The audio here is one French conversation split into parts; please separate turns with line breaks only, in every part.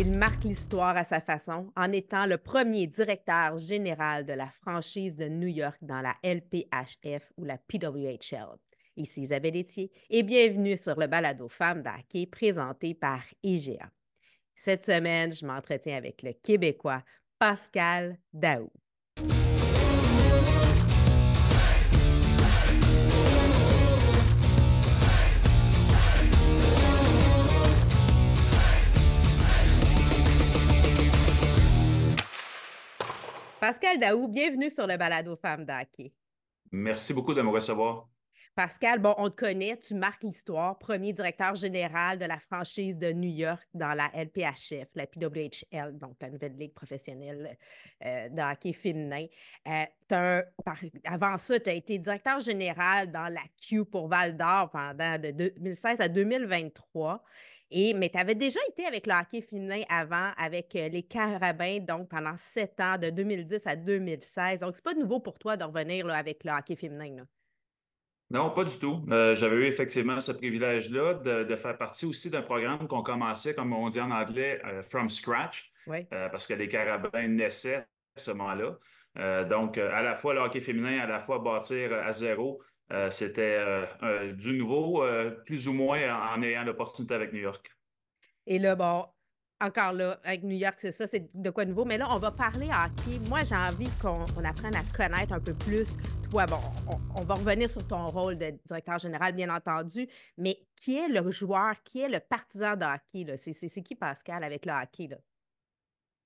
Il marque l'histoire à sa façon en étant le premier directeur général de la franchise de New York dans la LPHF ou la PWHL. Ici Isabelle Etier et bienvenue sur le balado Femmes d'Hockey présenté par IGA. Cette semaine, je m'entretiens avec le Québécois Pascal Daou. Pascal Daou, bienvenue sur le balado Femmes d'Hockey.
Merci beaucoup de me recevoir.
Pascal, bon, on te connaît, tu marques l'histoire, premier directeur général de la franchise de New York dans la LPHF, la PWHL, donc la nouvelle ligue professionnelle euh, de hockey féminin. Euh, avant ça, tu as été directeur général dans la Q pour Val d'Or pendant de 2016 à 2023. Et, mais tu avais déjà été avec le hockey féminin avant, avec euh, les Carabins, donc pendant sept ans, de 2010 à 2016. Donc, c'est pas nouveau pour toi de revenir là, avec le hockey féminin.
Non, pas du tout. Euh, j'avais eu effectivement ce privilège-là de, faire partie aussi d'un programme qu'on commençait, comme on dit en anglais, euh, from scratch, parce que les Carabins naissaient à ce moment-là. donc, à la fois le hockey féminin, à la fois bâtir à zéro, euh, c'était euh, du nouveau, euh, plus ou moins en, ayant l'opportunité avec New York.
Et là, bon, encore là, avec New York, c'est ça, c'est de quoi nouveau. Mais là, on va parler hockey. Moi, j'ai envie qu'on apprenne à connaître un peu plus. Toi, bon, on, va revenir sur ton rôle de directeur général, bien entendu. Mais qui est le joueur, qui est le partisan de hockey? C'est qui Pascal avec le hockey? Là?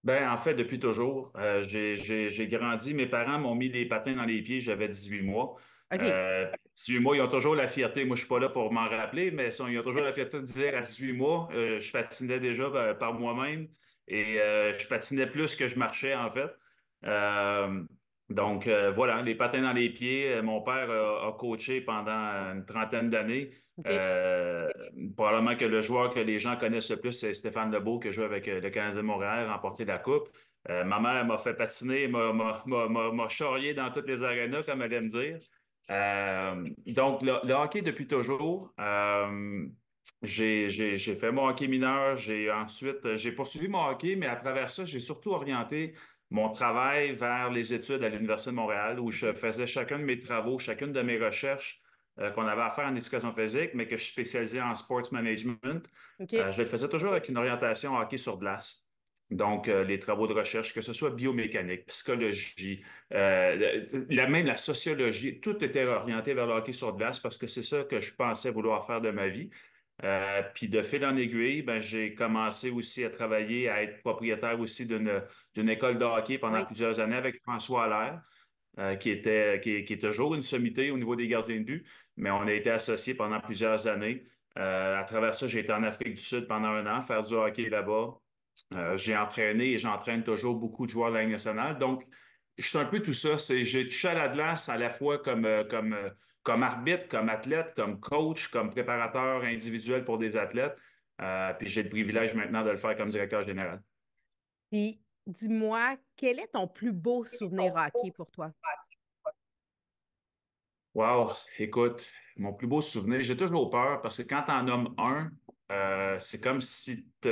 Ben, en fait, depuis toujours. j'ai grandi. Mes parents m'ont mis des patins dans les pieds, j'avais 18 mois. Euh, 18 mois, ils ont toujours la fierté. Moi, je ne suis pas là pour m'en rappeler, mais ils ont toujours la fierté de dire à 18 mois, euh, je patinais déjà ben, par, moi-même et euh, je patinais plus que je marchais, en fait. Euh, donc, voilà, les patins dans les pieds. Mon père a, coaché pendant une trentaine d'années. probablement que le joueur que les gens connaissent le plus, c'est Stéphane Lebeau, qui joue avec le Canadien de Montréal, remporté la Coupe. ma mère m'a fait patiner, m'a charrié dans toutes les arénas, comme elle aime dire. Euh, donc, le, hockey depuis toujours. Euh, j'ai fait mon hockey mineur. J'ai ensuite, j'ai poursuivi mon hockey, mais à travers ça, j'ai surtout orienté mon travail vers les études à l'Université de Montréal, où je faisais chacun de mes travaux, chacune de mes recherches euh, qu'on avait à faire en éducation physique, mais que je spécialisais en sports management. je le faisais toujours avec une orientation hockey sur glace. Donc, euh, les travaux de recherche, que ce soit biomécanique, psychologie, euh, la, même la sociologie, tout était orienté vers le hockey sur glace parce que c'est ça que je pensais vouloir faire de ma vie. Euh, puis de fil en aiguille, ben, j'ai commencé aussi à travailler, à être propriétaire aussi d'une école de hockey pendant plusieurs années avec François Allaire, qui, était, qui, qui, est toujours une sommité au niveau des gardiens de but, mais on a été associés pendant plusieurs années. à travers ça, j'ai été en Afrique du Sud pendant un an, faire du hockey là-bas. Euh, j'ai entraîné et j'entraîne toujours beaucoup de joueurs de la Ligue nationale. Donc, je suis un peu tout ça. j'ai touché à la glace à la fois comme, euh, comme, euh, comme arbitre, comme athlète, comme coach, comme préparateur individuel pour des athlètes. puis j'ai le privilège maintenant de le faire comme directeur général.
Puis dis-moi, quel est ton plus beau souvenir hockey pour toi?
Wow, écoute, mon plus beau souvenir, j'ai toujours peur parce que quand tu en nommes un, euh, c'est comme si tu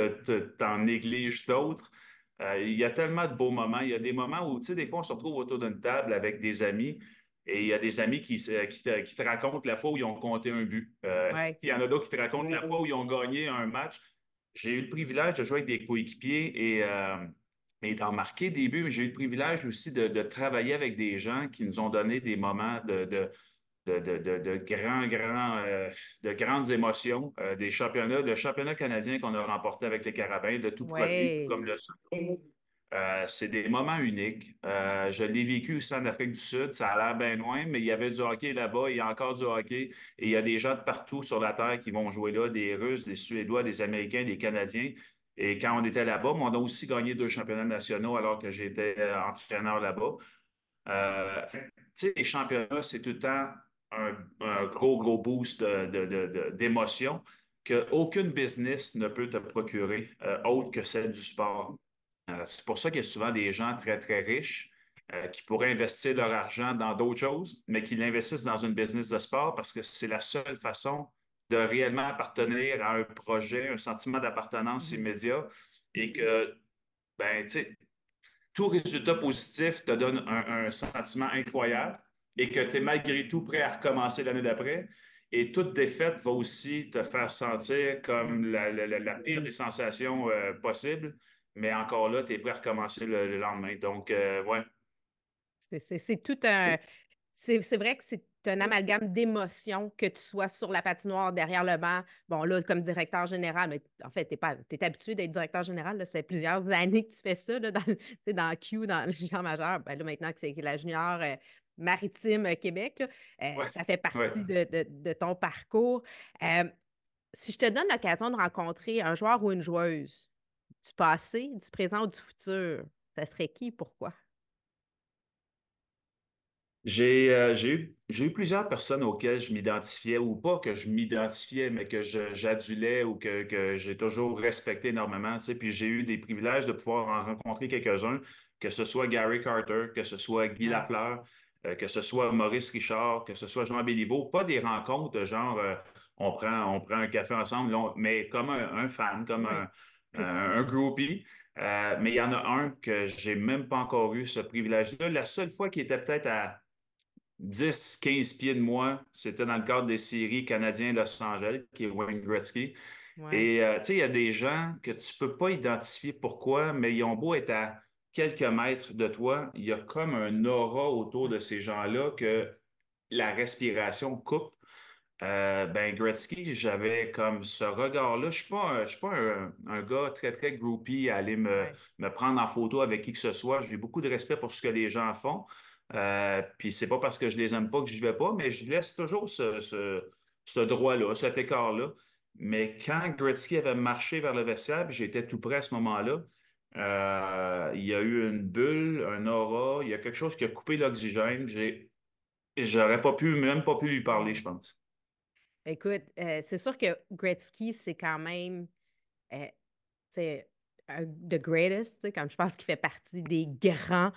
en négliges d'autres. Euh, il y a tellement de beaux moments. Il y a des moments où, tu sais, des fois, on se retrouve autour d'une table avec des amis et il y a des amis qui, qui, te, racontent la fois où ils ont compté un but. Euh, il y en a d'autres qui te racontent la fois où ils ont gagné un match. J'ai eu le privilège de jouer avec des coéquipiers et, et d'en marquer des buts, mais j'ai eu le privilège aussi de, travailler avec des gens qui nous ont donné des moments de de, de, de, grands, grands, euh, de grandes émotions, euh, des championnats, le championnat canadien qu'on a remporté avec les Carabins, de tout produit, comme le euh, c'est des moments uniques. je l'ai vécu aussi en Afrique du Sud. Ça a l'air bien loin, mais il y avait du hockey là-bas. Il y a encore du hockey. Et il y a des gens de partout sur la Terre qui vont jouer là, des Russes, des Suédois, des Américains, des Canadiens. Et quand on était là-bas, on a aussi gagné deux championnats nationaux alors que j'étais entraîneur là-bas. tu sais, les championnats, c'est tout le temps un, gros, gros boost d'émotion qu'aucune business ne peut te procurer euh, autre que celle du sport. Euh, c'est pour ça qu'il y a souvent des gens très, très riches euh, qui pourraient investir leur argent dans d'autres choses, mais qui l'investissent dans une business de sport parce que c'est la seule façon de réellement appartenir à un projet, un sentiment d'appartenance mm-hmm. immédiat et que, ben, tu sais, tout résultat positif te donne un, sentiment incroyable et que tu es malgré tout prêt à recommencer l'année d'après. Et toute défaite va aussi te faire sentir comme la, pire des sensations euh, possibles. Mais encore là, tu es prêt à recommencer le, lendemain. Donc, euh, ouais.
C'est tout un. C'est vrai que c'est un amalgame d'émotions que tu sois sur la patinoire derrière le banc. Bon, là, comme directeur général, mais en fait, tu es, habitué d'être directeur général. ça fait plusieurs années que tu fais ça là, dans, dans Q, dans le junior majeur. Ben, là, maintenant que c'est la junior euh, maritime euh, Québec, euh, ça fait partie de, ton parcours. si je te donne l'occasion de rencontrer un joueur ou une joueuse du passé, du présent ou du futur, ça serait qui? Pourquoi?
Euh, j'ai eu, plusieurs personnes auxquelles je m'identifiais, ou pas que je m'identifiais, mais que j'adulais ou que, j'ai toujours respecté énormément. Puis j'ai eu des privilèges de pouvoir en rencontrer quelques-uns, que ce soit Gary Carter, que ce soit Guy Lafleur, euh, que ce soit Maurice Richard, que ce soit Jean Béliveau. Pas des rencontres genre euh, on, prend, on prend un café ensemble, mais comme un, fan, comme un, un, groupie. mais il y en a un que j'ai même pas encore eu ce privilège-là. La seule fois qui était peut-être à 10, 15 pieds de moi. C'était dans le cadre des séries canadiens Los Angeles, qui est Wayne Gretzky. Et euh, tu sais, il y a des gens que tu ne peux pas identifier pourquoi, mais ils ont beau être à quelques mètres de toi, il y a comme un aura autour de ces gens-là que la respiration coupe. Euh, ben, Gretzky, j'avais comme ce regard-là. Je ne suis pas, un, gars très, très groupie à aller me, me prendre en photo avec qui que ce soit. J'ai beaucoup de respect pour ce que les gens font. Euh, puis c'est pas parce que je les aime pas que je vais pas, mais je laisse toujours ce, droit-là, cet écart-là. Mais quand Gretzky avait marché vers le vestiaire, j'étais tout près à ce moment-là, euh, il y a eu une bulle, un aura, il y a quelque chose qui a coupé l'oxygène. J'aurais pas pu, même pas pu lui parler, je pense.
Écoute, euh, c'est sûr que Gretzky, c'est quand même c'est the greatest, comme je pense qu'il fait partie des grands.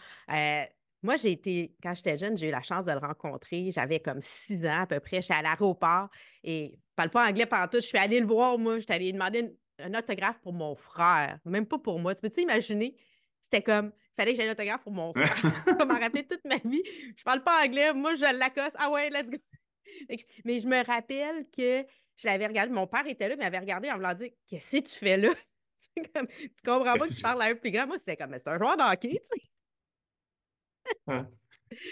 Moi, j'ai été, quand j'étais jeune, j'ai eu la chance de le rencontrer. J'avais comme six ans à peu près. J'étais à l'aéroport et je parle pas anglais pendant tout. Je suis allée le voir, moi. J'étais allée demander un autographe pour mon frère, même pas pour moi. Tu peux-tu imaginer? C'était comme, il fallait que j'aie un autographe pour mon frère. Ça m'a rappelé toute ma vie. Je parle pas anglais. Moi, je l'accoste. Ah ouais, let's go. Mais je me rappelle que je l'avais regardé. Mon père était là, mais il m'avait regardé en me disant Qu'est-ce que tu fais là? tu comprends pas que tu parles à un plus grand. Moi, c'était comme, c'est un joueur d'hockey, tu sais.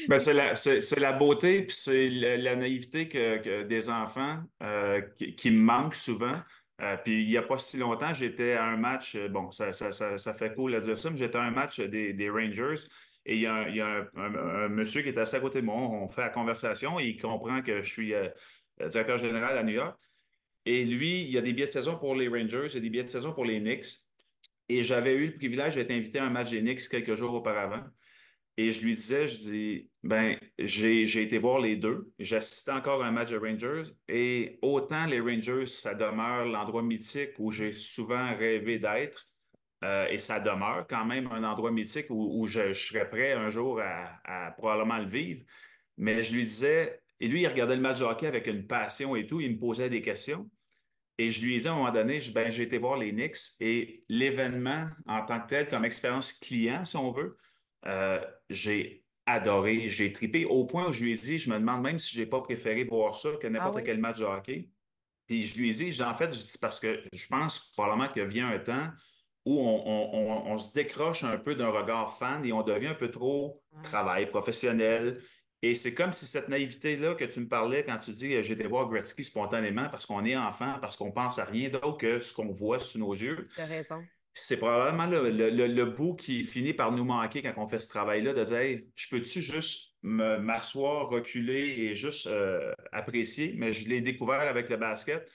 Ben, c'est la, beauté puis c'est la, naïveté que, des enfants euh, qui, me manquent souvent. Euh, puis il n'y a pas si longtemps, j'étais à un match, euh, bon, ça, fait cool à dire ça, mais j'étais à un match des, Rangers et il y a, un, monsieur qui est assis à côté de moi, on fait la conversation et il comprend que je suis directeur général à New York. Et lui, il y a des billets de saison pour les Rangers et des billets de saison pour les Knicks. Et j'avais eu le privilège d'être invité à un match des Knicks quelques jours auparavant. Et je lui disais, je dis, ben, j'ai été voir les deux. J'assistais encore à un match de Rangers et autant les Rangers, ça demeure l'endroit mythique où j'ai souvent rêvé d'être. Euh, et ça demeure quand même un endroit mythique où, je, serais prêt un jour à, probablement le vivre. Mais je lui disais, et lui, il regardait le match de hockey avec une passion et tout, il me posait des questions. Et je lui ai dit à un moment donné, ben, j'ai été voir les Knicks et l'événement en tant que tel, comme expérience client, si on veut, euh, j'ai adoré, j'ai tripé au point où je lui ai dit, je me demande même si je n'ai pas préféré voir ça que n'importe ah quel match de hockey. Puis je lui ai dit, en fait, je dis parce que je pense probablement qu'il vient un temps où on, se décroche un peu d'un regard fan et on devient un peu trop travail professionnel. Et c'est comme si cette naïveté-là que tu me parlais quand tu dis j'étais voir Gretzky spontanément parce qu'on est enfant, parce qu'on pense à rien d'autre que ce qu'on voit sous nos yeux.
Tu as raison
c'est probablement le, bout qui finit par nous manquer quand on fait ce travail-là, de dire je peux-tu juste m'asseoir, reculer et juste euh, apprécier, mais je l'ai découvert avec le basket.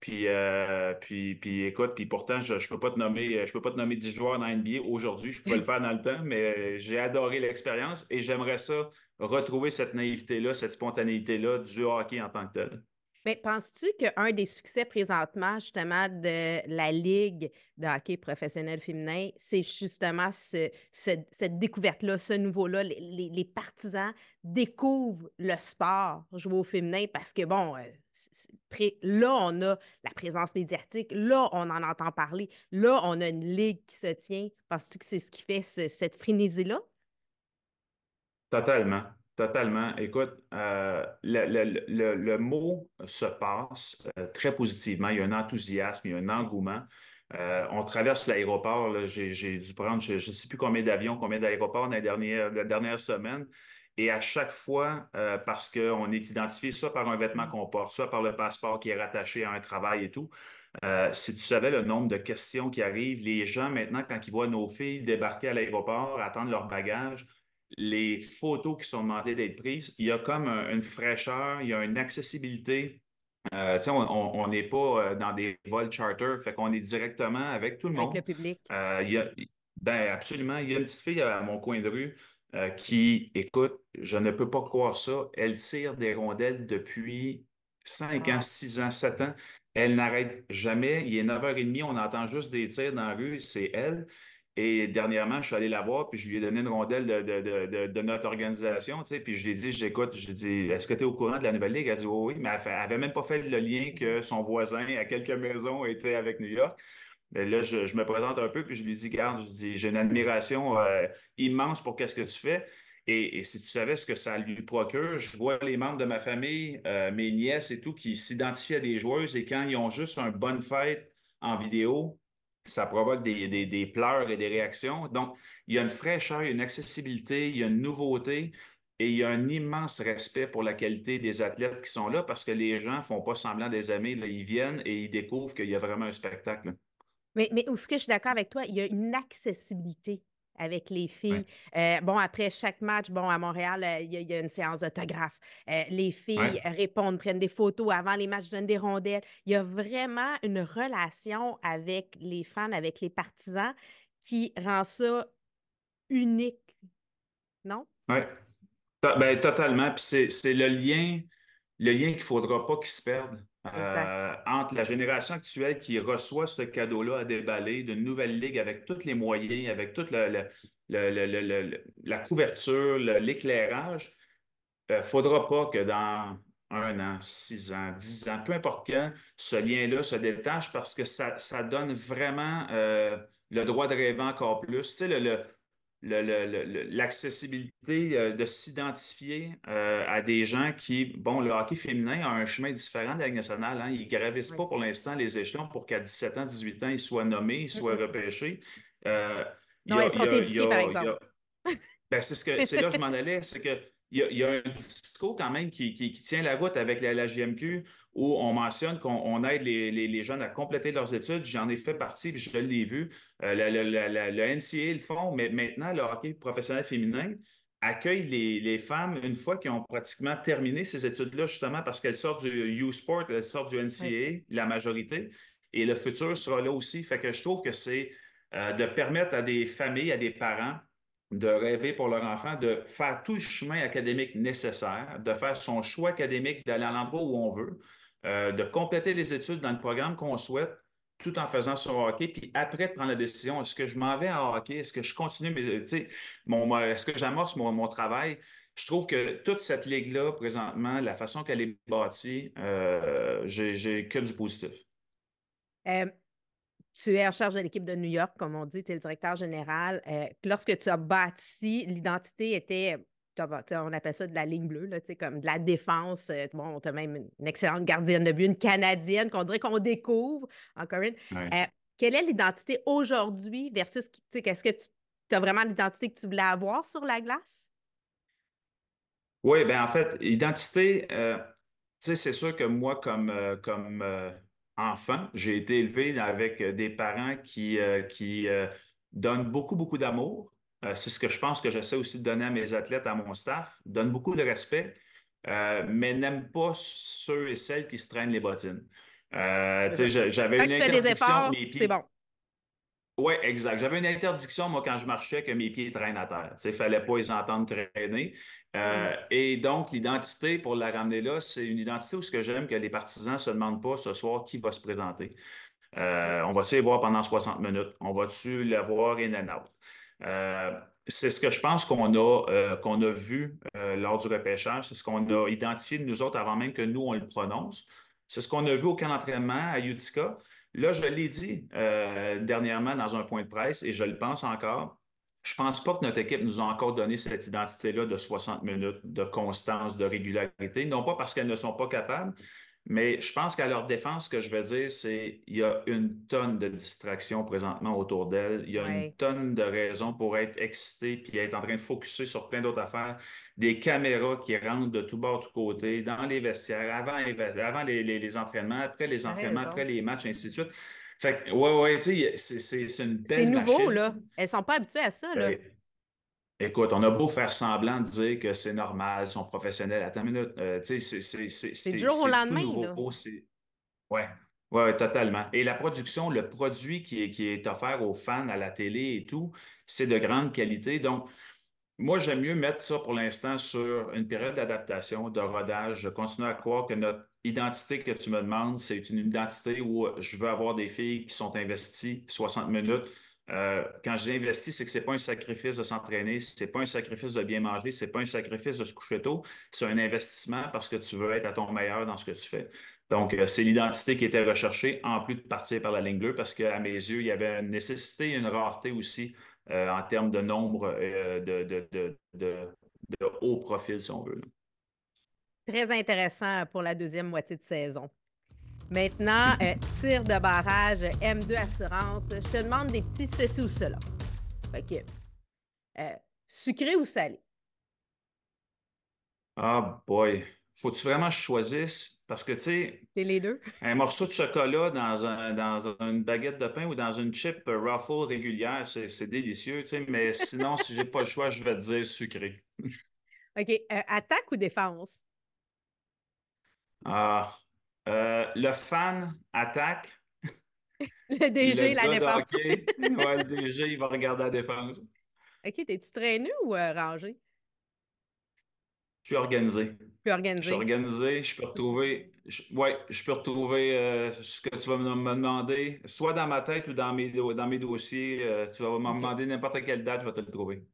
Puis, euh, puis, puis écoute, puis pourtant, je ne peux pas te nommer, je peux pas te nommer 10 joueurs dans NBA aujourd'hui. Je pouvais le faire dans le temps, mais j'ai adoré l'expérience et j'aimerais ça retrouver cette naïveté-là, cette spontanéité-là du hockey en tant que tel.
Mais penses-tu qu'un des succès présentement, justement, de la Ligue de hockey professionnel féminin, c'est justement cette découverte-là, ce nouveau-là? Les, partisans découvrent le sport joué au féminin parce que, bon, euh, là, on a la présence médiatique, là, on en entend parler, là, on a une ligue qui se tient. Penses-tu que c'est ce qui fait cette frénésie-là?
Totalement. Totalement. Écoute, euh, le, mot se passe euh, très positivement. Il y a un enthousiasme, il y a un engouement. Euh, on traverse l'aéroport. J'ai dû prendre, je ne sais plus combien d'avions, combien d'aéroports dans les dernières, semaines. Et à chaque fois, parce qu'on est identifié soit par un vêtement qu'on porte, soit par le passeport qui est rattaché à un travail et tout, si tu savais le nombre de questions qui arrivent, les gens maintenant, quand ils voient nos filles débarquer à l'aéroport, attendre leur bagage, les photos qui sont demandées d'être prises, il y a comme une fraîcheur, il y a une accessibilité. Euh, on n'est pas euh, dans des vols charter, fait qu'on est directement avec tout le monde.
Avec le public.
Euh, ben, absolument. Il y a une petite fille à mon coin de rue qui, écoute, je ne peux pas croire ça. Elle tire des rondelles depuis 5 ans, 6 ans, 7 ans. Elle n'arrête jamais. Il est 9h30, on entend juste des tirs dans la rue, c'est elle. Et dernièrement, je suis allé la voir, puis je lui ai donné une rondelle de, notre organisation, tu sais, puis je lui ai dit, j'écoute, je lui ai dit, est-ce que tu es au courant de la Nouvelle Ligue? Elle a dit, oui, oui, mais elle n'avait même pas fait le lien que son voisin à quelques maisons était avec New York. Mais là, je, me présente un peu, puis je lui dis, garde, je dis, j'ai une admiration euh, immense pour qu'est-ce que tu fais. Et, si tu savais ce que ça lui procure, je vois les membres de ma famille, euh, mes nièces et tout, qui s'identifient à des joueuses et quand ils ont juste une bonne fête en vidéo, ça provoque des, pleurs et des réactions. Donc, il y a une fraîcheur, il y a une accessibilité, il y a une nouveauté et il y a un immense respect pour la qualité des athlètes qui sont là parce que les gens ne font pas semblant des amis. ils viennent et ils découvrent qu'il y a vraiment un spectacle.
Mais, mais où ce que je suis d'accord avec toi, il y a une accessibilité avec les filles. Euh, bon, après chaque match, bon, à Montréal, euh, il y, a une séance d'autographe. Euh, les filles répondent, prennent des photos avant les matchs, donnent des rondelles. Il y a vraiment une relation avec les fans, avec les partisans qui rend ça unique, non?
Oui, ben, totalement. Puis c'est le lien, le lien qu'il ne faudra pas qu'il se perde. Euh, entre la génération actuelle qui reçoit ce cadeau-là à déballer d'une nouvelle ligue avec tous les moyens, avec toute la couverture, l'éclairage, il euh, ne faudra pas que dans un an, six ans, dix ans, peu importe quand, ce lien-là se détache parce que ça, donne vraiment euh, le droit de rêver encore plus. Tu sais, le, l'accessibilité euh, de s'identifier euh, à des gens qui, bon, le hockey féminin a un chemin différent de la Ligue nationale. Hein. Ils ne gravissent pas pour l'instant les échelons pour qu'à 17 ans, 18 ans, ils soient nommés, ils soient repêchés.
Euh, non, ils sont éduqués, par exemple.
Ben, c'est ce que c'est là que je m'en allais, c'est que il y, a, un discours quand même qui, tient la route avec la, JMQ où on mentionne qu'on aide les, jeunes à compléter leurs études. J'en ai fait partie, puis je l'ai vu. Euh, le, NCA le font, mais maintenant, le hockey professionnel féminin accueille les, femmes une fois qu'elles ont pratiquement terminé ces études-là, justement parce qu'elles sortent du U-Sport, elles sortent du NCA, la majorité, et le futur sera là aussi. Fait que je trouve que c'est euh, de permettre à des familles, à des parents, de rêver pour leur enfant, de faire tout le chemin académique nécessaire, de faire son choix académique, d'aller à l'endroit où on veut, euh, de compléter les études dans le programme qu'on souhaite, tout en faisant son hockey, puis après de prendre la décision, est-ce que je m'en vais en hockey, est-ce que je continue, mes, est-ce que j'amorce mon, travail? Je trouve que toute cette ligue-là, présentement, la façon qu'elle est bâtie, euh, j'ai que du positif.
Euh, tu es en charge de l'équipe de New York, comme on dit, tu es le directeur général. Euh, lorsque tu as bâti, l'identité était, on appelle ça de la ligne bleue, là, comme de la défense. Euh, bon, tu as même une excellente gardienne de but, une Canadienne qu'on dirait qu'on découvre en Corinne. Euh, quelle est l'identité aujourd'hui versus, est-ce que tu as vraiment l'identité que tu voulais avoir sur la glace?
Oui, bien en fait, identité, c'est sûr que moi, comme, comme enfant, j'ai été élevé avec euh, des parents qui, euh, qui euh, donnent beaucoup, beaucoup d'amour. c'est ce que je pense que j'essaie aussi de donner à mes athlètes, à mon staff. Donnent beaucoup de respect, mais n'aiment pas ceux et celles qui se traînent les bottines. J'avais une interdiction.
C'est bon.
Oui, exact. J'avais une interdiction, moi, quand je marchais, que mes pieds traînent à terre. Il ne fallait pas les entendre traîner. Euh, mm. Et donc, l'identité, pour la ramener là, c'est une identité où ce que j'aime que les partisans ne se demandent pas ce soir qui va se présenter. Euh, on va-tu les voir pendant 60 minutes? On va-tu les voir in and out? Euh, c'est ce que je pense qu'on a, euh, qu'on a vu euh, lors du repêchage. C'est ce qu'on a identifié de nous autres avant même que nous, on le prononce. C'est ce qu'on a vu au camp d'entraînement à Utica. Là, je l'ai dit euh, dernièrement dans un point de presse et je le pense encore. Je ne pense pas que notre équipe nous a encore donné cette identité-là de 60 minutes, de constance, de régularité. Non pas parce qu'elles ne sont pas capables, mais je pense qu'à leur défense, ce que je vais dire, c'est qu'il y a une tonne de distractions présentement autour d'elles. Il y a une tonne de raisons pour être excité puis être en train de focuser sur plein d'autres affaires. Des caméras qui rentrent de tout bord, de tout côté, dans les vestiaires, avant, avant les, entraînements, après les entraînements, après les matchs, ainsi de suite. Fait que, ouais, ouais, tu sais, c'est une belle
C'est nouveau, là. Elles ne sont pas habituées à ça, là.
Ben, Écoute, on a beau faire semblant de dire que c'est normal, ils sont professionnels. Attends une minute. Euh, c'est
du jour au lendemain.
Oui, ouais, totalement. Et la production, le produit qui est, qui est offert aux fans à la télé et tout, c'est de grande qualité. Donc, moi, j'aime mieux mettre ça pour l'instant sur une période d'adaptation, de rodage. Je continue à croire que notre identité que tu me demandes, c'est une identité où je veux avoir des filles qui sont investies 60 minutes euh, quand j'ai investi, c'est que ce n'est pas un sacrifice de s'entraîner, ce n'est pas un sacrifice de bien manger, ce n'est pas un sacrifice de se coucher tôt, c'est un investissement parce que tu veux être à ton meilleur dans ce que tu fais. Donc, euh, c'est l'identité qui était recherchée, en plus de partir par la ligne bleue, parce qu'à mes yeux, il y avait une nécessité et une rareté aussi euh, en termes de nombre de, de, de, haut profil, si on veut.
Très intéressant pour la deuxième moitié de saison. Maintenant, euh, tir de barrage, M2 Assurance. Je te demande des petits ceci ou cela. OK. Euh, sucré ou salé?
Ah, boy. Faut-tu vraiment que je choisisse? Parce que, tu sais.
C'est les deux.
Un morceau de chocolat dans, un, dans une baguette de pain ou dans une chip Ruffle régulière, c'est délicieux, tu sais. Mais sinon, si j'ai pas le choix, je vais te dire sucré.
OK. Euh, attaque ou défense?
Ah, euh, le fan attaque.
Le DG, la défense.
ouais, le DG, il va regarder la défense.
OK, t'es-tu traîné ou euh, rangé?
Je suis organisé.
Je organisé.
Je suis organisé. Je peux retrouver, ouais, je peux retrouver euh, ce que tu vas me, demander, soit dans ma tête ou dans mes, dans mes dossiers. tu vas me demander n'importe quelle date, je vais te le trouver.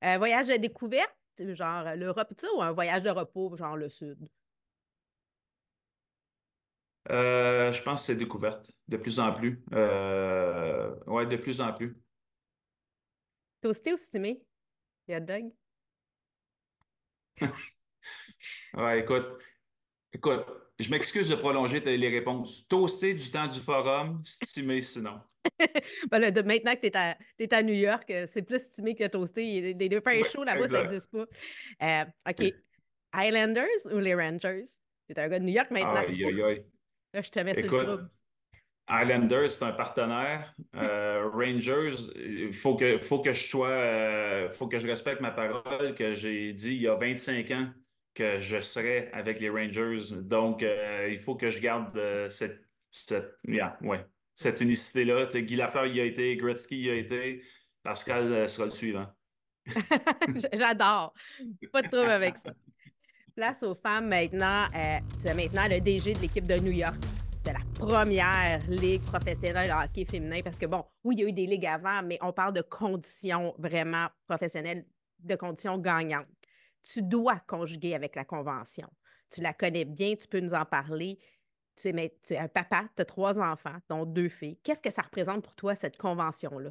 voyage de découverte, genre l'Europe, ou un voyage de repos, genre le Sud?
Euh, je pense que c'est découverte de plus en plus. Euh, oui, de plus en plus.
Toasté ou stimé? Il y a Doug?
ouais, écoute, écoute, je m'excuse de prolonger les réponses. Toasté du temps du forum, stimé sinon.
ben maintenant que tu es, à New York, euh, c'est plus stimé que toasté. Des deux pains chauds là-bas, ça n'existe pas. OK. Highlanders ou les Rangers? Tu es un gars de New York maintenant.
Aïe, aïe, aïe.
Là, je te mets sur le trouble.
Islanders, c'est un partenaire. Euh, Rangers, il faut que, faut que je sois, euh, faut que je respecte ma parole que j'ai dit il y a 25 ans que je serais avec les Rangers. Donc, euh, il faut que je garde cette, cette, ouais, cette unicité-là. Guy Lafleur y a été, Gretzky y a été, Pascal sera le suivant.
J'adore. Pas de trouble avec ça. Place aux femmes maintenant. Euh, tu es maintenant le DG de l'équipe de New York, de la première ligue professionnelle de hockey féminin. Parce que, bon, oui, il y a eu des ligues avant, mais on parle de conditions vraiment professionnelles, de conditions gagnantes. Tu dois conjuguer avec la convention. Tu la connais bien, tu peux nous en parler. Tu es, tu es un papa, tu as trois enfants, dont deux filles. Qu'est-ce que ça représente pour toi, cette convention-là?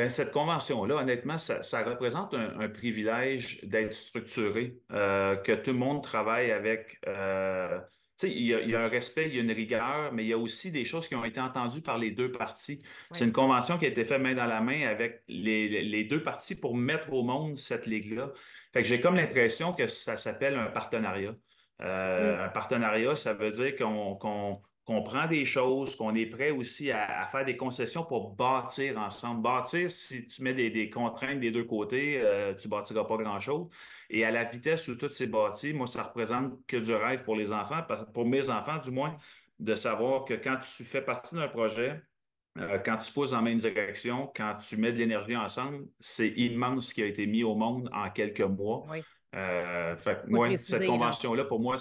Bien, cette convention-là, honnêtement, ça, représente un, privilège d'être structuré, euh, que tout le monde travaille avec. Euh, tu sais, il y, a un respect, il y a une rigueur, mais il y a aussi des choses qui ont été entendues par les deux parties. C'est une convention qui a été faite main dans la main avec les, deux parties pour mettre au monde cette ligue-là. Fait que j'ai comme l'impression que ça s'appelle un partenariat. Euh, un partenariat, ça veut dire qu'on qu'on prend des choses, qu'on est prêt aussi à, faire des concessions pour bâtir ensemble. Bâtir, si tu mets des, contraintes des deux côtés, euh, tu ne bâtiras pas grand-chose. Et à la vitesse où tout s'est bâti, moi, ça représente que du rêve pour les enfants, pour mes enfants du moins, de savoir que quand tu fais partie d'un projet, euh, quand tu pousses en même direction, quand tu mets de l'énergie ensemble, c'est immense ce qui a été mis au monde en quelques mois. Oui. Euh, fait, cette convention-là, pour moi,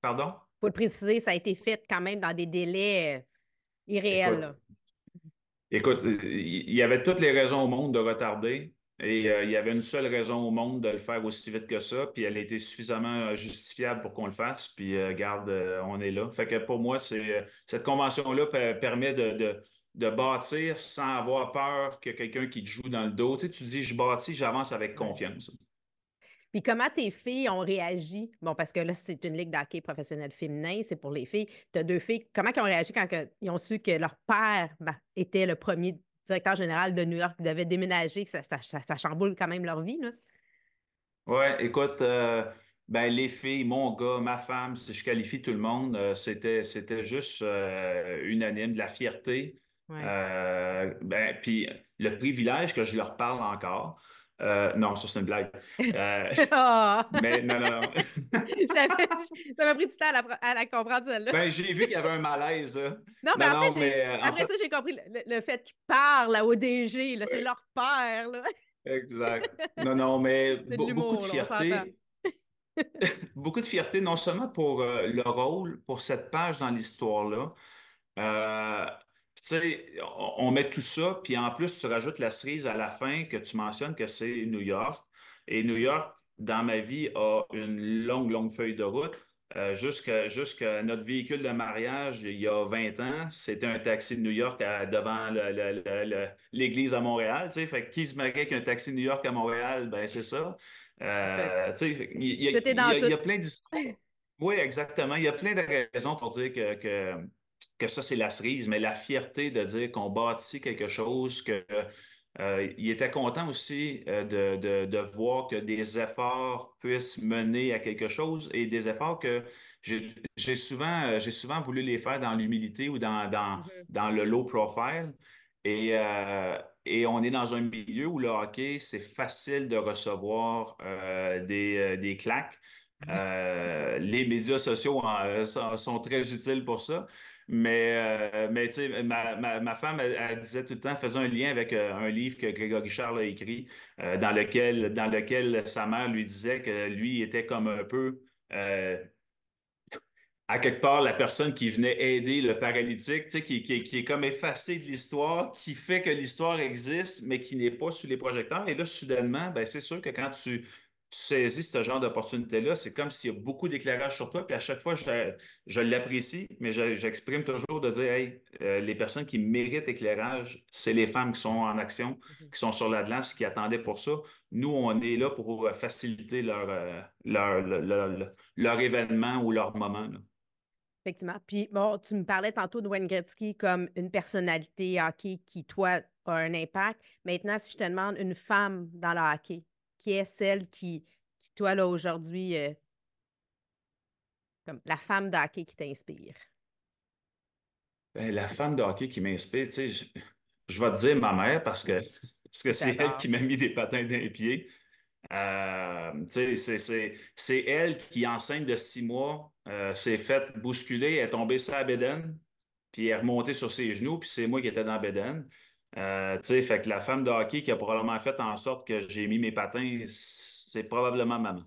pardon?
Pour le préciser, ça a été fait quand même dans des délais euh, irréels.
Écoute, il y avait toutes les raisons au monde de retarder. Et euh, il y avait une seule raison au monde de le faire aussi vite que ça, puis elle a été suffisamment euh, justifiable pour qu'on le fasse, puis euh, garde, on est là. Fait que pour moi, c'est cette convention-là permet de, de, bâtir sans avoir peur que quelqu'un qui te joue dans le dos. Tu, sais, tu dis, je bâtis, j'avance avec confiance.
Puis comment tes filles ont réagi? Bon, parce que là, c'est une ligue d'hockey professionnel féminin, c'est pour les filles. Tu as deux filles. Comment ils ont réagi quand ils ont su que leur père ben, était le premier directeur général de New York qui devait déménager, que ça, ça, chamboule quand même leur vie. Là?
Ouais, écoute, euh, ben, les filles, mon gars, ma femme, si je qualifie tout le monde, euh, c'était, c'était juste euh, unanime, de la fierté. ben, puis le privilège que je leur parle encore. Non, ça c'est une blague. Oh! Mais non, non, non.
ça m'a pris du temps à la, comprendre celle-là.
Ben, j'ai vu qu'il y avait un malaise.
Non, mais après, ça, j'ai compris le, fait qu'ils parlent au DG, c'est leur père. Là.
Exact. Non, non, mais beaucoup de fierté. beaucoup de fierté, non seulement pour euh, le rôle, pour cette page dans l'histoire-là. Tu sais, on, met tout ça, puis en plus, tu rajoutes la cerise à la fin que tu mentionnes que c'est New York. Et New York, dans ma vie, a une longue, longue feuille de route. Euh, jusqu'à notre véhicule de mariage, il y a 20 ans, c'était un taxi de New York devant l'église à Montréal. Fait qui se marie avec un taxi de New York à Montréal? Ben, c'est ça. Euh, il y, a plein d'histoires. Oui, exactement. Il y a plein de raisons pour dire que, que, ça, c'est la cerise, mais la fierté de dire qu'on bâtit quelque chose, que euh, il était content aussi euh, de, voir que des efforts puissent mener à quelque chose et des efforts que j'ai souvent, euh, souvent voulu les faire dans l'humilité ou dans, dans, mm-hmm. le low profile. Et, et, on est dans un milieu où le hockey, c'est facile de recevoir des, des, claques. Mm-hmm. les médias sociaux sont très utiles pour ça. Mais, euh, mais tu sais, ma, femme, elle, disait tout le temps, faisait un lien avec euh, un livre que Grégory Charles a écrit, euh, dans, lequel, sa mère lui disait que lui était comme un peu, à quelque part, la personne qui venait aider le paralytique, tu sais, qui, est comme effacé de l'histoire, qui fait que l'histoire existe, mais qui n'est pas sous les projecteurs. Et là, soudainement, ben, c'est sûr que quand tu saisis ce genre d'opportunité-là, c'est comme s'il y a beaucoup d'éclairage sur toi, puis à chaque fois, je, l'apprécie, mais j'exprime toujours de dire, hey, euh, les personnes qui méritent éclairage, c'est les femmes qui sont en action, mhm. qui sont sur la glace, qui attendaient pour ça. Nous, on est là pour faciliter leur, euh, leur, leur, événement ou leur moment.
Effectivement. Puis, bon, tu me parlais tantôt de Wayne Gretzky comme une personnalité hockey qui, toi, a un impact. Maintenant, si je te demande une femme dans le hockey, qui est celle qui, qui toi, là, aujourd'hui, euh, comme la femme de hockey qui t'inspire?
Ben, la femme de hockey qui m'inspire, tu sais, je, vais te dire ma mère parce que que c'est elle qui m'a mis des patins dans les pieds. Euh, c'est elle qui, enceinte de six mois, euh, s'est faite bousculer, est tombée sur la bédaine, puis est remontée sur ses genoux, puis c'est moi qui étais dans la bédaine. Euh, fait que la femme de hockey qui a probablement fait en sorte que j'ai mis mes patins, c'est probablement maman.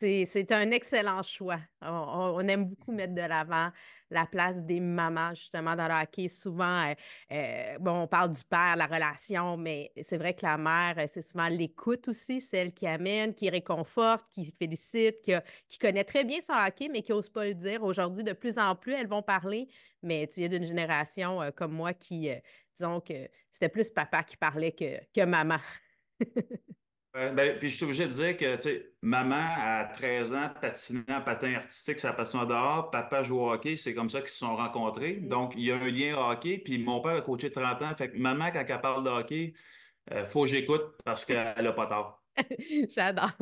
C'est un excellent choix. On, aime beaucoup mettre de l'avant la place des mamans, justement, dans le hockey. Souvent, euh, euh, bon, on parle du père, la relation, mais c'est vrai que la mère, c'est souvent l'écoute aussi, celle qui amène, qui réconforte, qui félicite, qui, qui connaît très bien son hockey, mais qui n'ose pas le dire. Aujourd'hui, de plus en plus, elles vont parler, mais tu viens d'une génération comme moi qui, disons que c'était plus papa qui parlait que, que maman.
ben, puis je suis obligé de dire que, tu sais, maman, à 13 ans, patinait en patin artistique, ça patine dehors. Papa joue au hockey, c'est comme ça qu'ils se sont rencontrés. Mm. Donc, il y a un lien hockey. Puis mon père a coaché 30 ans. Fait que maman, quand elle parle de hockey, euh, faut que j'écoute parce qu'elle n'a pas tort.
J'adore.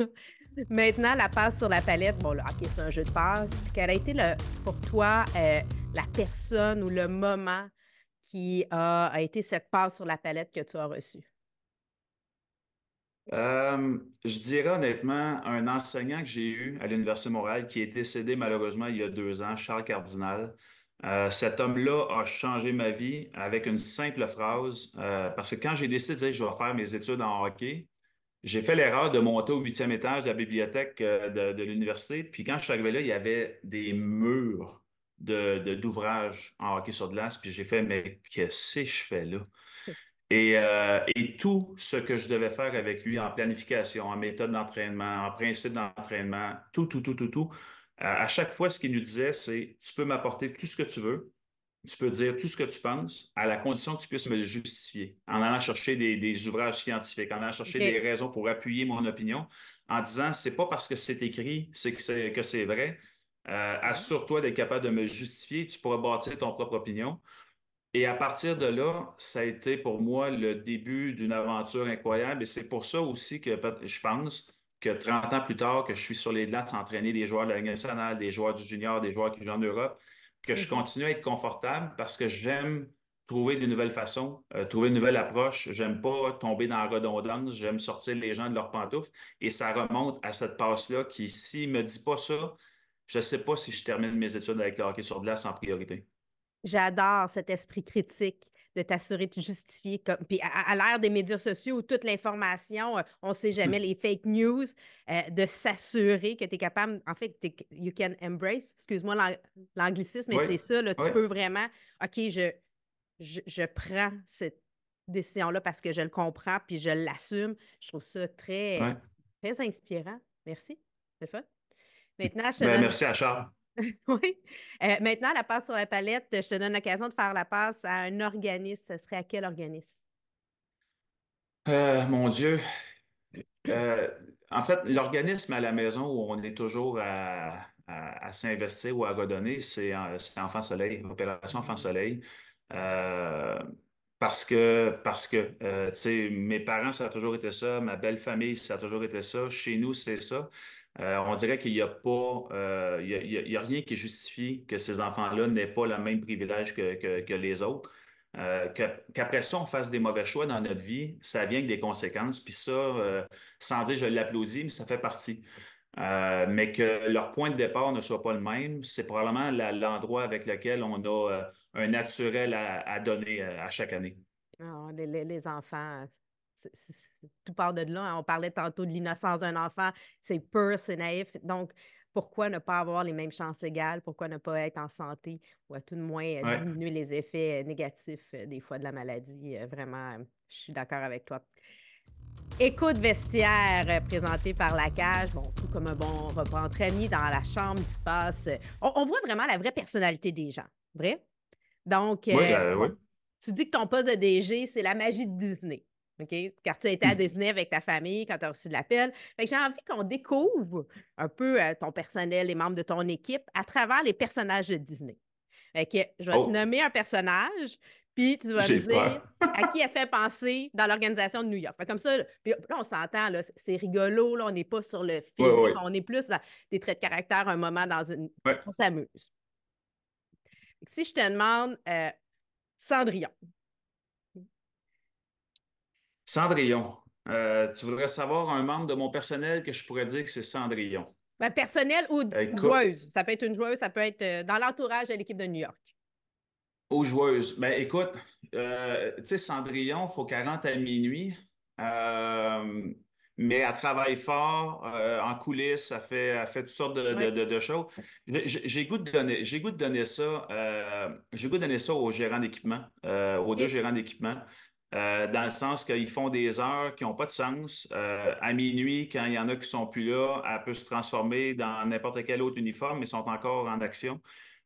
Maintenant, la passe sur la palette, bon, le hockey, c'est un jeu de passe. Quelle a été le, pour toi euh, la personne ou le moment qui a, été cette passe sur la palette que tu as reçue?
Euh, je dirais honnêtement un enseignant que j'ai eu à l'Université de Montréal qui est décédé malheureusement il y a deux ans, Charles Cardinal. Euh, cet homme-là a changé ma vie avec une simple phrase, euh, parce que quand j'ai décidé de dire je vais faire mes études en hockey, j'ai fait l'erreur de monter au huitième étage de la bibliothèque de l'université. Puis quand je suis arrivé là, il y avait des murs d'ouvrages en hockey sur glace, puis j'ai fait, mais qu'est-ce que je fais là? Et, euh, et, tout ce que je devais faire avec lui en planification, en méthode d'entraînement, en principe d'entraînement, tout, tout, tout, tout, tout, à chaque fois, ce qu'il nous disait, c'est tu peux m'apporter tout ce que tu veux, tu peux dire tout ce que tu penses, à la condition que tu puisses me le justifier, en allant chercher des, ouvrages scientifiques, en allant chercher des raisons pour appuyer mon opinion, en disant c'est pas parce que c'est écrit c'est que c'est vrai. Euh, assure-toi d'être capable de me justifier, tu pourras bâtir ton propre opinion. Et à partir de là, ça a été pour moi le début d'une aventure incroyable. Et c'est pour ça aussi que je pense que 30 ans plus tard, que je suis sur les glaces entraîner des joueurs de la Ligue nationale, des joueurs du junior, des joueurs qui jouent en Europe, que je continue à être confortable parce que j'aime trouver des nouvelles façons, euh, trouver une nouvelle approche. J'aime pas tomber dans la redondance. J'aime sortir les gens de leurs pantoufles. Et ça remonte à cette passe-là qui, s'il ne me dit pas ça, je ne sais pas si je termine mes études avec le hockey sur glace en priorité.
J'adore cet esprit critique de t'assurer de justifier. Comme... Puis à, l'ère des médias sociaux où toute l'information, euh, on ne sait jamais, hmm. les fake news, euh, de s'assurer que tu es capable, en fait, you can embrace, excuse-moi l'anglicisme, mais c'est ça, là, tu peux vraiment, OK, je, je, prends cette décision-là parce que je le comprends puis je l'assume. Je trouve ça très, très inspirant. Merci. C'est fun.
Maintenant, je te ben, Merci à Charles.
oui. Euh, maintenant, la passe sur la palette, je te donne l'occasion de faire la passe à un organisme. Ce serait à quel organisme?
Euh, mon Dieu. Euh, en fait, l'organisme à la maison où on est toujours à, s'investir ou à redonner, c'est Enfant Soleil, Opération Enfant Soleil. parce que, parce que tu sais, mes parents, ça a toujours été ça, ma belle famille, ça a toujours été ça, chez nous, c'est ça. Euh, on dirait qu'il n'y a pas, euh, il y a, rien qui justifie que ces enfants-là n'aient pas le même privilège que, les autres. Euh, qu'après ça, on fasse des mauvais choix dans notre vie, ça vient avec des conséquences. Puis ça, sans dire je l'applaudis, mais ça fait partie. mais que leur point de départ ne soit pas le même, c'est probablement l'endroit avec lequel on a un naturel à, donner à chaque année.
Ah, les, enfants, tout part de là. Hein. On parlait tantôt de l'innocence d'un enfant. C'est pur, c'est naïf. Donc, pourquoi ne pas avoir les mêmes chances égales? Pourquoi ne pas être en santé ou à tout de moins euh, diminuer les effets euh, négatifs euh, des fois de la maladie? Vraiment, je suis d'accord avec toi. Écoute vestiaire présenté par la cage, bon, tout comme un bon repas entre amis dans la chambre, il se passe. On, voit vraiment la vraie personnalité des gens, vrai? Donc, tu dis que ton poste de DG, c'est la magie de Disney. OK? Car tu as été à mmh. Disney avec ta famille quand tu as reçu de l'appel. j'ai envie qu'on découvre un peu euh, ton personnel, les membres de ton équipe à travers les personnages de Disney. je vais te oh! nommer un personnage, puis tu vas me dire à qui elle fait penser dans l'organisation de New York. comme ça, puis là, on s'entend, c'est rigolo, là, on n'est pas sur le physique, on est plus dans des traits de caractère, un moment dans une. On s'amuse. Si je te demande euh, Cendrillon,
Cendrillon. Euh, tu voudrais savoir un membre de mon personnel que je pourrais dire que c'est Cendrillon.
Ben, personnel ou joueuse. Ça peut être une joueuse, ça peut être euh, dans l'entourage de l'équipe de New York.
Aux joueuses. Ben, écoute, euh, tu sais, Cendrillon, il faut 40 à minuit. mais elle travaille fort en coulisses, elle fait, elle fait toutes sortes de, choses. J'ai goût de donner, j'ai goût de donner ça, j'ai goût de donner ça aux gérants d'équipement, aux deux gérants d'équipement. Euh, dans le sens qu'ils font des heures qui n'ont pas de sens. Euh, à minuit, quand il y en a qui ne sont plus là, elle peut se transformer dans n'importe quel autre uniforme, mais sont encore en action.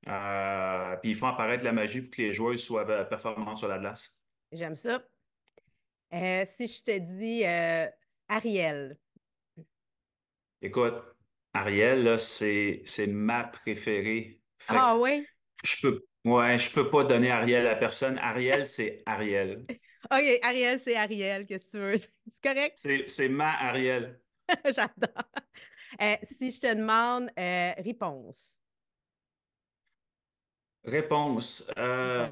Euh, puis ils font apparaître la magie pour que les joueurs soient performants sur la glace.
J'aime ça. si je te dis Ariel.
Écoute, Ariel, c'est ma préférée.
ah oui?
Je peux, ouais, je peux pas donner Ariel à personne. Ariel, c'est Ariel.
OK, Ariel, c'est Ariel, qu'est-ce que tu veux? C'est correct?
C'est ma Ariel.
J'adore. Euh, si je te demande euh, réponse.
Réponse. Euh,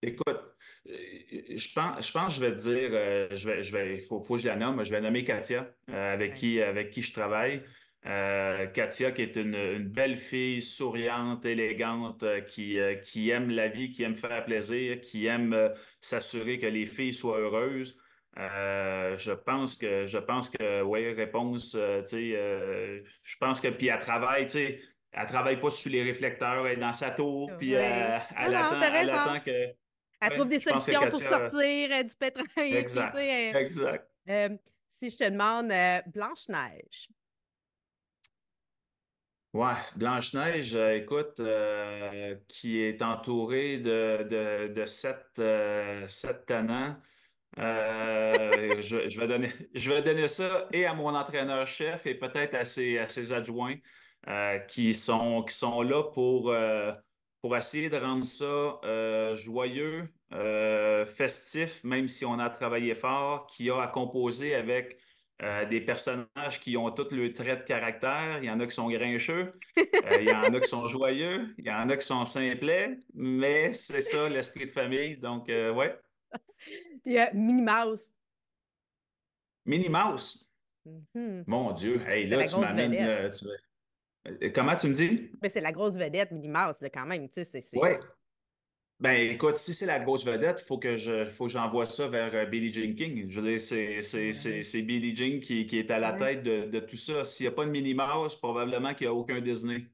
écoute, je pense, je pense je vais te dire, je vais, je vais, il faut, faut, que je la nomme, je vais nommer Katia, avec, qui, avec qui je travaille. Euh, Katia, qui est une, belle fille souriante, élégante, euh, qui, euh, qui aime la vie, qui aime faire plaisir, qui aime s'assurer que les filles soient heureuses. je pense que, je pense que, oui, réponse, tu sais, je pense que, puis elle travaille, tu sais, elle travaille pas sous les réflecteurs, elle est dans sa tour, puis elle, attend, que.
Elle trouve des solutions pour sortir du pétrole.
Exact. exact.
si je te demande Blanche-Neige,
Ouais, Blanche-Neige, euh, écoute, euh, qui est entourée de, euh, sept tenants. je, vais donner, ça et à mon entraîneur-chef et peut-être à ses, à ses adjoints qui, sont, qui sont là pour, pour essayer de rendre ça joyeux, festif, même si on a travaillé fort, qui a à composer avec euh, des personnages qui ont tous le trait de caractère. Il y en a qui sont grincheux, euh, il y en a qui sont joyeux, il y en a qui sont simplets, mais c'est ça l'esprit de famille. Donc, euh, ouais.
Il y a Minnie Mouse.
Minnie Mouse? Mm-hmm. Mon Dieu, hey, là, tu m'amènes. Comment tu me dis?
Mais c'est la grosse vedette, Minnie Mouse, quand même.
Oui. Ben, écoute, si c'est la grosse vedette, il faut que je, faut que j'envoie ça vers euh, Billie Jean King. Je veux dire, c'est, Billie Jean qui, qui, est à la tête de, de, tout ça. S'il n'y a pas de Minnie Mouse, probablement qu'il n'y a aucun Disney.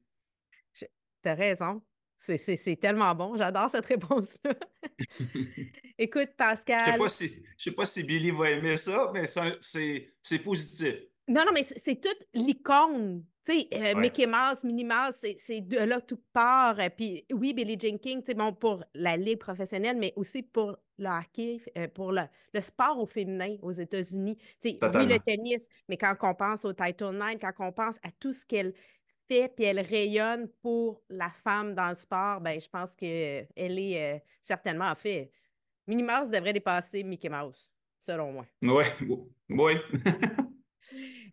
Tu as raison. C'est, tellement bon. J'adore cette réponse-là. Écoute, Pascal.
Je ne sais, sais, pas si Billy va aimer ça, mais c'est, positif.
Non, non, mais c'est toute l'icône tu sais, euh, Mickey Mouse, Minnie Mouse, c'est de là tout part. Euh, puis oui, Billie Jean King, tu sais, bon, pour la ligue professionnelle, mais aussi pour le hockey, euh, pour le, sport au féminin aux États-Unis. Tu sais, oui, le tennis, mais quand on pense au Title IX, quand on pense à tout ce qu'elle fait, puis elle rayonne pour la femme dans le sport, ben je pense qu'elle est certainement, en fait, Minnie Mouse devrait dépasser Mickey Mouse, selon moi.
Oui, oui.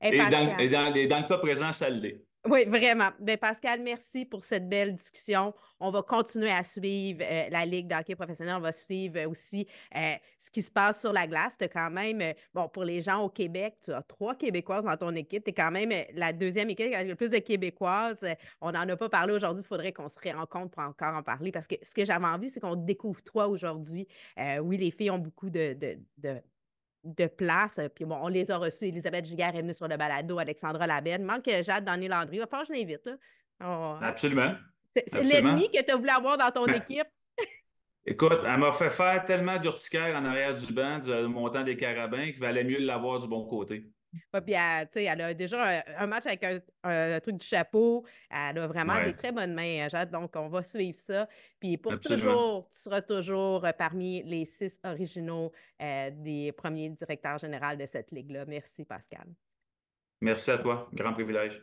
Et, dans, dans, le cas présent, ça l'est.
Oui, vraiment. Bien, Pascal, merci pour cette belle discussion. On va continuer à suivre euh, la Ligue d'hockey professionnel. On va suivre aussi euh, ce qui se passe sur la glace. Tu quand même, euh, bon, pour les gens au Québec, tu as trois Québécoises dans ton équipe. Tu es quand même la deuxième équipe qui a le plus de Québécoises. on n'en a pas parlé aujourd'hui. Il faudrait qu'on se rencontre pour encore en parler parce que ce que j'avais envie, c'est qu'on découvre toi aujourd'hui. oui, les filles ont beaucoup de de place. Euh, puis bon, on les a reçus. Elisabeth Giguère est venue sur le balado, Alexandra Labelle. Manque Jade Daniel Landry. Il va falloir que je l'invite.
Oh, Absolument.
C'est l'ennemi que tu as voulu avoir dans ton ben, équipe.
Écoute, elle m'a fait faire tellement d'urticaire en arrière du banc, du montant des carabins, qu'il valait mieux l'avoir du bon côté.
Ouais, puis elle, elle, a déjà un, match avec un, truc du chapeau. Elle a vraiment des très bonnes mains, Jade. Donc, on va suivre ça. Puis pour toujours, tu seras toujours euh, parmi les six originaux euh, des premiers directeurs généraux de cette ligue-là. Merci, Pascal.
Merci à toi. Grand privilège.